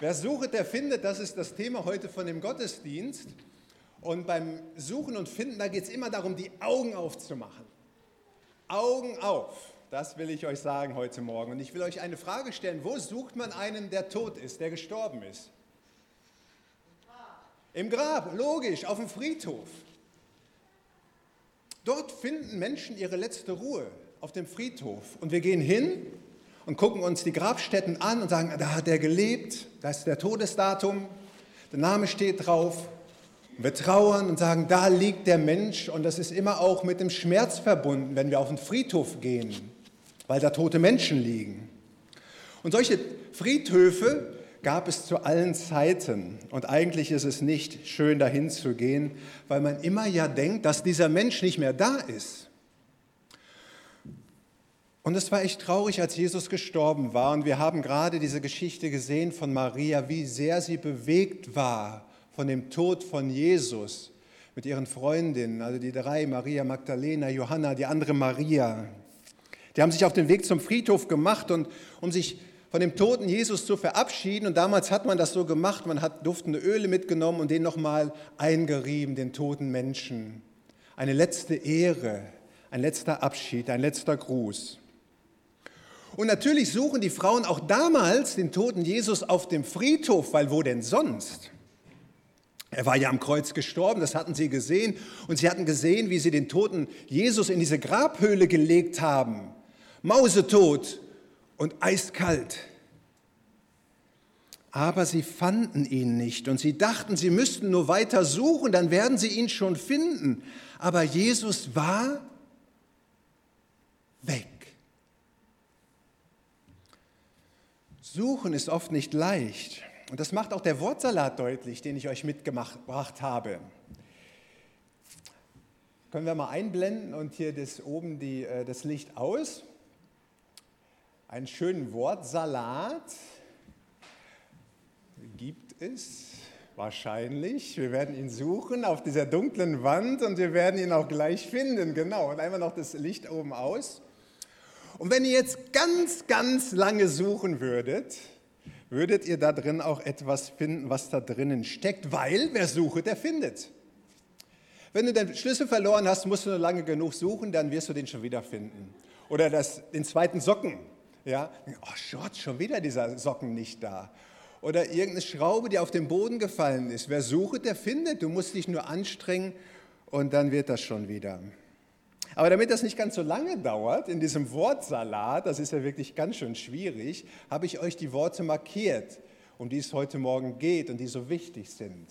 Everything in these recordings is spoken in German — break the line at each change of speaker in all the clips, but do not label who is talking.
Wer sucht, der findet, das ist das Thema heute von dem Gottesdienst. Und beim Suchen und Finden, da geht es immer darum, die Augen aufzumachen. Augen auf, das will ich euch sagen heute Morgen. Und ich will euch eine Frage stellen, wo sucht man einen, der tot ist, der gestorben ist? Im Grab, logisch, auf dem Friedhof. Dort finden Menschen ihre letzte Ruhe, auf dem Friedhof. Und wir gehen hin und gucken uns die Grabstätten an und sagen, da hat er gelebt, da ist der Todesdatum, der Name steht drauf. Wir trauern und sagen, da liegt der Mensch und das ist immer auch mit dem Schmerz verbunden, wenn wir auf den Friedhof gehen, weil da tote Menschen liegen. Und solche Friedhöfe gab es zu allen Zeiten. Und eigentlich ist es nicht schön, dahin zu gehen, weil man immer ja denkt, dass dieser Mensch nicht mehr da ist. Und es war echt traurig, als Jesus gestorben war. Und wir haben gerade diese Geschichte gesehen von Maria, wie sehr sie bewegt war von dem Tod von Jesus mit ihren Freundinnen, also die drei, Maria Magdalena, Johanna, die andere Maria. Die haben sich auf den Weg zum Friedhof gemacht und um sich von dem toten Jesus zu verabschieden. Und damals hat man das so gemacht, man hat duftende Öle mitgenommen und den nochmal eingerieben, den toten Menschen. Eine letzte Ehre, ein letzter Abschied, ein letzter Gruß. Und natürlich suchen die Frauen auch damals den toten Jesus auf dem Friedhof, weil wo denn sonst? Er war ja am Kreuz gestorben, das hatten sie gesehen. Und sie hatten gesehen, wie sie den toten Jesus in diese Grabhöhle gelegt haben. Mausetot und eiskalt. Aber sie fanden ihn nicht und sie dachten, sie müssten nur weiter suchen, dann werden sie ihn schon finden. Aber Jesus war weg. Suchen ist oft nicht leicht. Und das macht auch der Wortsalat deutlich, den ich euch mitgebracht habe. Können wir mal einblenden und hier das oben die, äh, das Licht aus. Einen schönen Wortsalat gibt es wahrscheinlich. Wir werden ihn suchen auf dieser dunklen Wand und wir werden ihn auch gleich finden. Genau. Und einmal noch das Licht oben aus. Und wenn ihr jetzt ganz, ganz lange suchen würdet, würdet ihr da drin auch etwas finden, was da drinnen steckt, weil wer sucht, der findet. Wenn du den Schlüssel verloren hast, musst du nur lange genug suchen, dann wirst du den schon wieder finden. Oder das, den zweiten Socken. Ja, oh Gott, schon wieder dieser Socken nicht da. Oder irgendeine Schraube, die auf den Boden gefallen ist. Wer sucht, der findet. Du musst dich nur anstrengen und dann wird das schon wieder. Aber damit das nicht ganz so lange dauert, in diesem Wortsalat, das ist ja wirklich ganz schön schwierig, habe ich euch die Worte markiert, um die es heute Morgen geht und die so wichtig sind.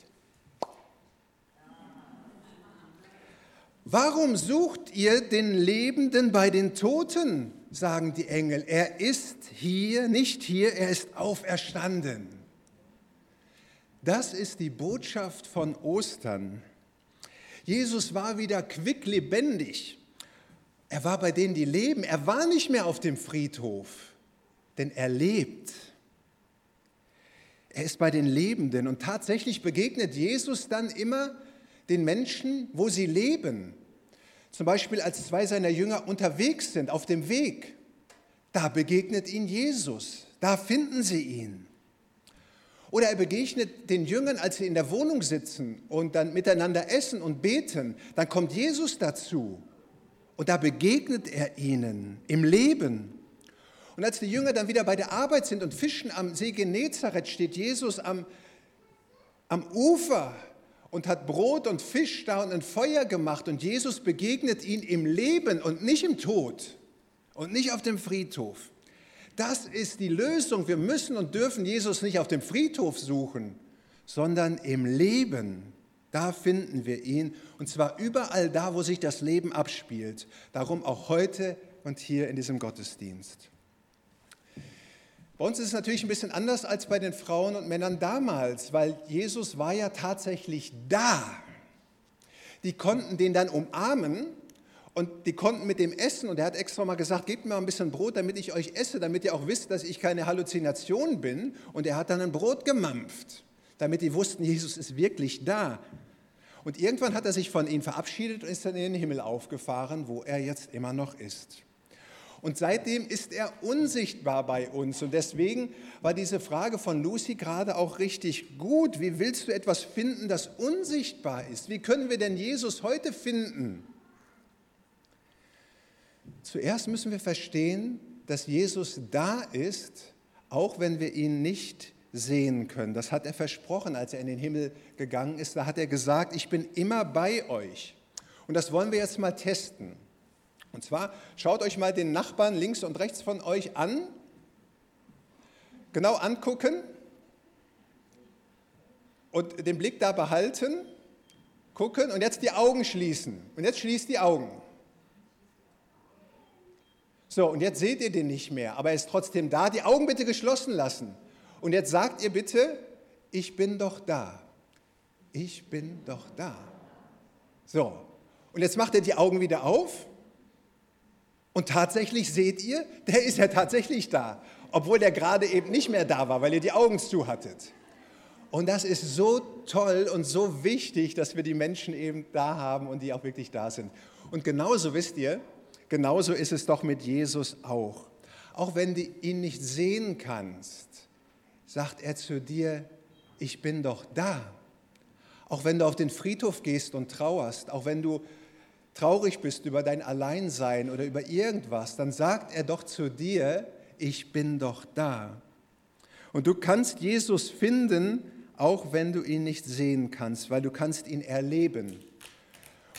Warum sucht ihr den Lebenden bei den Toten? sagen die Engel. Er ist hier, nicht hier, er ist auferstanden. Das ist die Botschaft von Ostern. Jesus war wieder quicklebendig. Er war bei denen, die leben. Er war nicht mehr auf dem Friedhof, denn er lebt. Er ist bei den Lebenden und tatsächlich begegnet Jesus dann immer den Menschen, wo sie leben. Zum Beispiel, als zwei seiner Jünger unterwegs sind, auf dem Weg. Da begegnet ihnen Jesus. Da finden sie ihn. Oder er begegnet den Jüngern, als sie in der Wohnung sitzen und dann miteinander essen und beten. Dann kommt Jesus dazu. Und da begegnet er ihnen im Leben. Und als die Jünger dann wieder bei der Arbeit sind und fischen am See Genezareth, steht Jesus am, am Ufer und hat Brot und Fisch da und ein Feuer gemacht. Und Jesus begegnet ihn im Leben und nicht im Tod und nicht auf dem Friedhof. Das ist die Lösung. Wir müssen und dürfen Jesus nicht auf dem Friedhof suchen, sondern im Leben. Da finden wir ihn und zwar überall da, wo sich das Leben abspielt. Darum auch heute und hier in diesem Gottesdienst. Bei uns ist es natürlich ein bisschen anders als bei den Frauen und Männern damals, weil Jesus war ja tatsächlich da. Die konnten den dann umarmen und die konnten mit dem essen und er hat extra mal gesagt, gebt mir mal ein bisschen Brot, damit ich euch esse, damit ihr auch wisst, dass ich keine Halluzination bin. Und er hat dann ein Brot gemampft damit die wussten, Jesus ist wirklich da. Und irgendwann hat er sich von ihnen verabschiedet und ist dann in den Himmel aufgefahren, wo er jetzt immer noch ist. Und seitdem ist er unsichtbar bei uns. Und deswegen war diese Frage von Lucy gerade auch richtig gut. Wie willst du etwas finden, das unsichtbar ist? Wie können wir denn Jesus heute finden? Zuerst müssen wir verstehen, dass Jesus da ist, auch wenn wir ihn nicht sehen können. Das hat er versprochen, als er in den Himmel gegangen ist. Da hat er gesagt, ich bin immer bei euch. Und das wollen wir jetzt mal testen. Und zwar schaut euch mal den Nachbarn links und rechts von euch an. Genau angucken und den Blick da behalten, gucken und jetzt die Augen schließen. Und jetzt schließt die Augen. So, und jetzt seht ihr den nicht mehr, aber er ist trotzdem da. Die Augen bitte geschlossen lassen. Und jetzt sagt ihr bitte, ich bin doch da. Ich bin doch da. So, und jetzt macht er die Augen wieder auf und tatsächlich seht ihr, der ist ja tatsächlich da, obwohl der gerade eben nicht mehr da war, weil ihr die Augen zu hattet. Und das ist so toll und so wichtig, dass wir die Menschen eben da haben und die auch wirklich da sind. Und genauso wisst ihr, genauso ist es doch mit Jesus auch. Auch wenn du ihn nicht sehen kannst, sagt er zu dir, ich bin doch da. Auch wenn du auf den Friedhof gehst und trauerst, auch wenn du traurig bist über dein Alleinsein oder über irgendwas, dann sagt er doch zu dir, ich bin doch da. Und du kannst Jesus finden, auch wenn du ihn nicht sehen kannst, weil du kannst ihn erleben.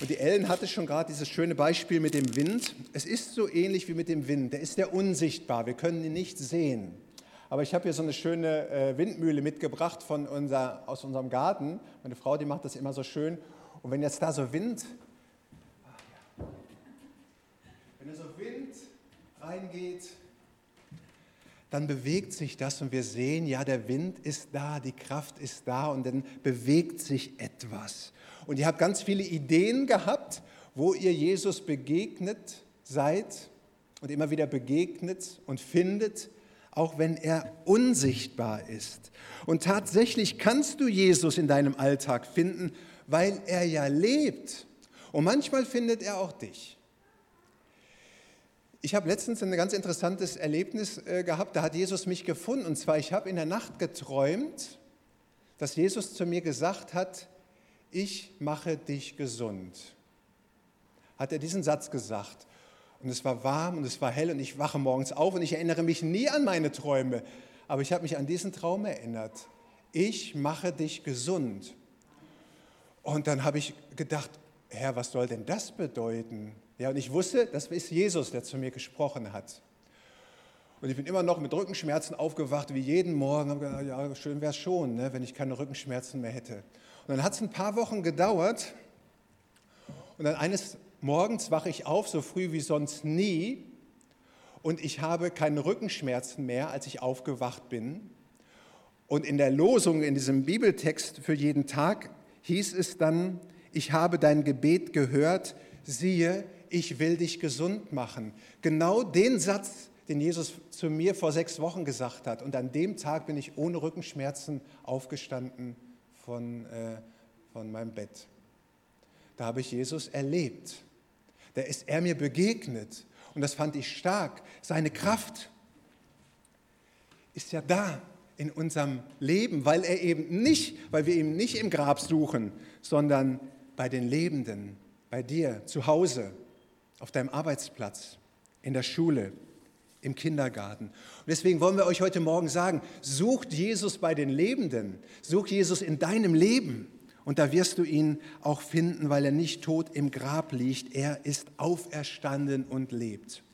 Und die Ellen hatte schon gerade dieses schöne Beispiel mit dem Wind. Es ist so ähnlich wie mit dem Wind. Der ist ja unsichtbar. Wir können ihn nicht sehen. Aber ich habe hier so eine schöne äh, Windmühle mitgebracht von unser, aus unserem Garten. Meine Frau, die macht das immer so schön. Und wenn jetzt da so Wind Wenn so Wind reingeht, dann bewegt sich das und wir sehen, ja, der Wind ist da, die Kraft ist da und dann bewegt sich etwas. Und ihr habt ganz viele Ideen gehabt, wo ihr Jesus begegnet seid und immer wieder begegnet und findet, auch wenn er unsichtbar ist. Und tatsächlich kannst du Jesus in deinem Alltag finden, weil er ja lebt. Und manchmal findet er auch dich. Ich habe letztens ein ganz interessantes Erlebnis äh, gehabt, da hat Jesus mich gefunden. Und zwar, ich habe in der Nacht geträumt, dass Jesus zu mir gesagt hat, ich mache dich gesund. Hat er diesen Satz gesagt. Und es war warm und es war hell und ich wache morgens auf und ich erinnere mich nie an meine Träume. Aber ich habe mich an diesen Traum erinnert. Ich mache dich gesund. Und dann habe ich gedacht, Herr, was soll denn das bedeuten? Ja, und ich wusste, das ist Jesus, der zu mir gesprochen hat. Und ich bin immer noch mit Rückenschmerzen aufgewacht, wie jeden Morgen. Und gedacht, ja, schön wäre es schon, ne, wenn ich keine Rückenschmerzen mehr hätte. Und dann hat es ein paar Wochen gedauert. Und dann eines Morgens wache ich auf, so früh wie sonst nie. Und ich habe keine Rückenschmerzen mehr, als ich aufgewacht bin. Und in der Losung, in diesem Bibeltext für jeden Tag, hieß es dann, ich habe dein Gebet gehört, siehe, ich will dich gesund machen. Genau den Satz, den Jesus zu mir vor sechs Wochen gesagt hat. Und an dem Tag bin ich ohne Rückenschmerzen aufgestanden von, äh, von meinem Bett. Da habe ich Jesus erlebt. Da ist er mir begegnet. Und das fand ich stark. Seine Kraft ist ja da in unserem Leben, weil er eben nicht, weil wir ihn nicht im Grab suchen, sondern bei den Lebenden, bei dir zu Hause, auf deinem Arbeitsplatz, in der Schule, im Kindergarten. Und deswegen wollen wir euch heute Morgen sagen, sucht Jesus bei den Lebenden, such Jesus in deinem Leben. Und da wirst du ihn auch finden, weil er nicht tot im Grab liegt. Er ist auferstanden und lebt.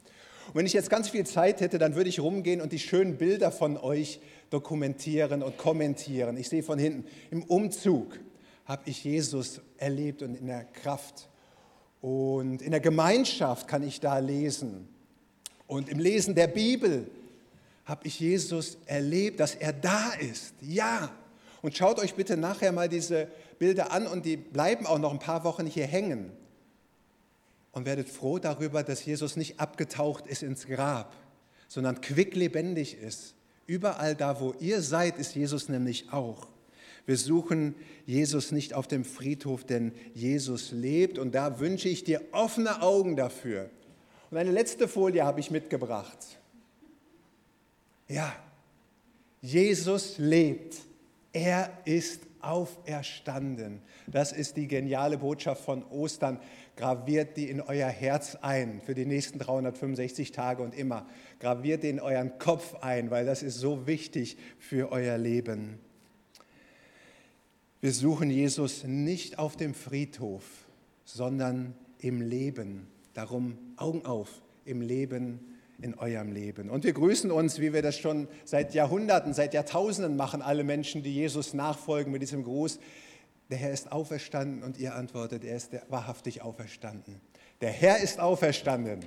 Und wenn ich jetzt ganz viel Zeit hätte, dann würde ich rumgehen und die schönen Bilder von euch dokumentieren und kommentieren. Ich sehe von hinten, im Umzug habe ich Jesus erlebt und in der Kraft und in der Gemeinschaft kann ich da lesen. Und im Lesen der Bibel habe ich Jesus erlebt, dass er da ist. Ja. Und schaut euch bitte nachher mal diese Bilder an und die bleiben auch noch ein paar Wochen hier hängen. Und werdet froh darüber, dass Jesus nicht abgetaucht ist ins Grab, sondern quicklebendig ist. Überall da, wo ihr seid, ist Jesus nämlich auch. Wir suchen Jesus nicht auf dem Friedhof, denn Jesus lebt und da wünsche ich dir offene Augen dafür Und eine letzte Folie habe ich mitgebracht. Ja, Jesus lebt. Er ist auferstanden. Das ist die geniale Botschaft von Ostern. Graviert die in euer Herz ein für die nächsten 365 Tage und immer. Graviert die in euren Kopf ein, weil das ist so wichtig für euer Leben. Wir suchen Jesus nicht auf dem Friedhof, sondern im Leben. Darum Augen auf im Leben, in eurem Leben. Und wir grüßen uns, wie wir das schon seit Jahrhunderten, seit Jahrtausenden machen, alle Menschen, die Jesus nachfolgen, mit diesem Gruß. Der Herr ist auferstanden und ihr antwortet, er ist wahrhaftig auferstanden. Der Herr ist auferstanden.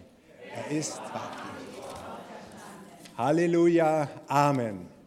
Er ist wahrhaftig. Halleluja. Amen.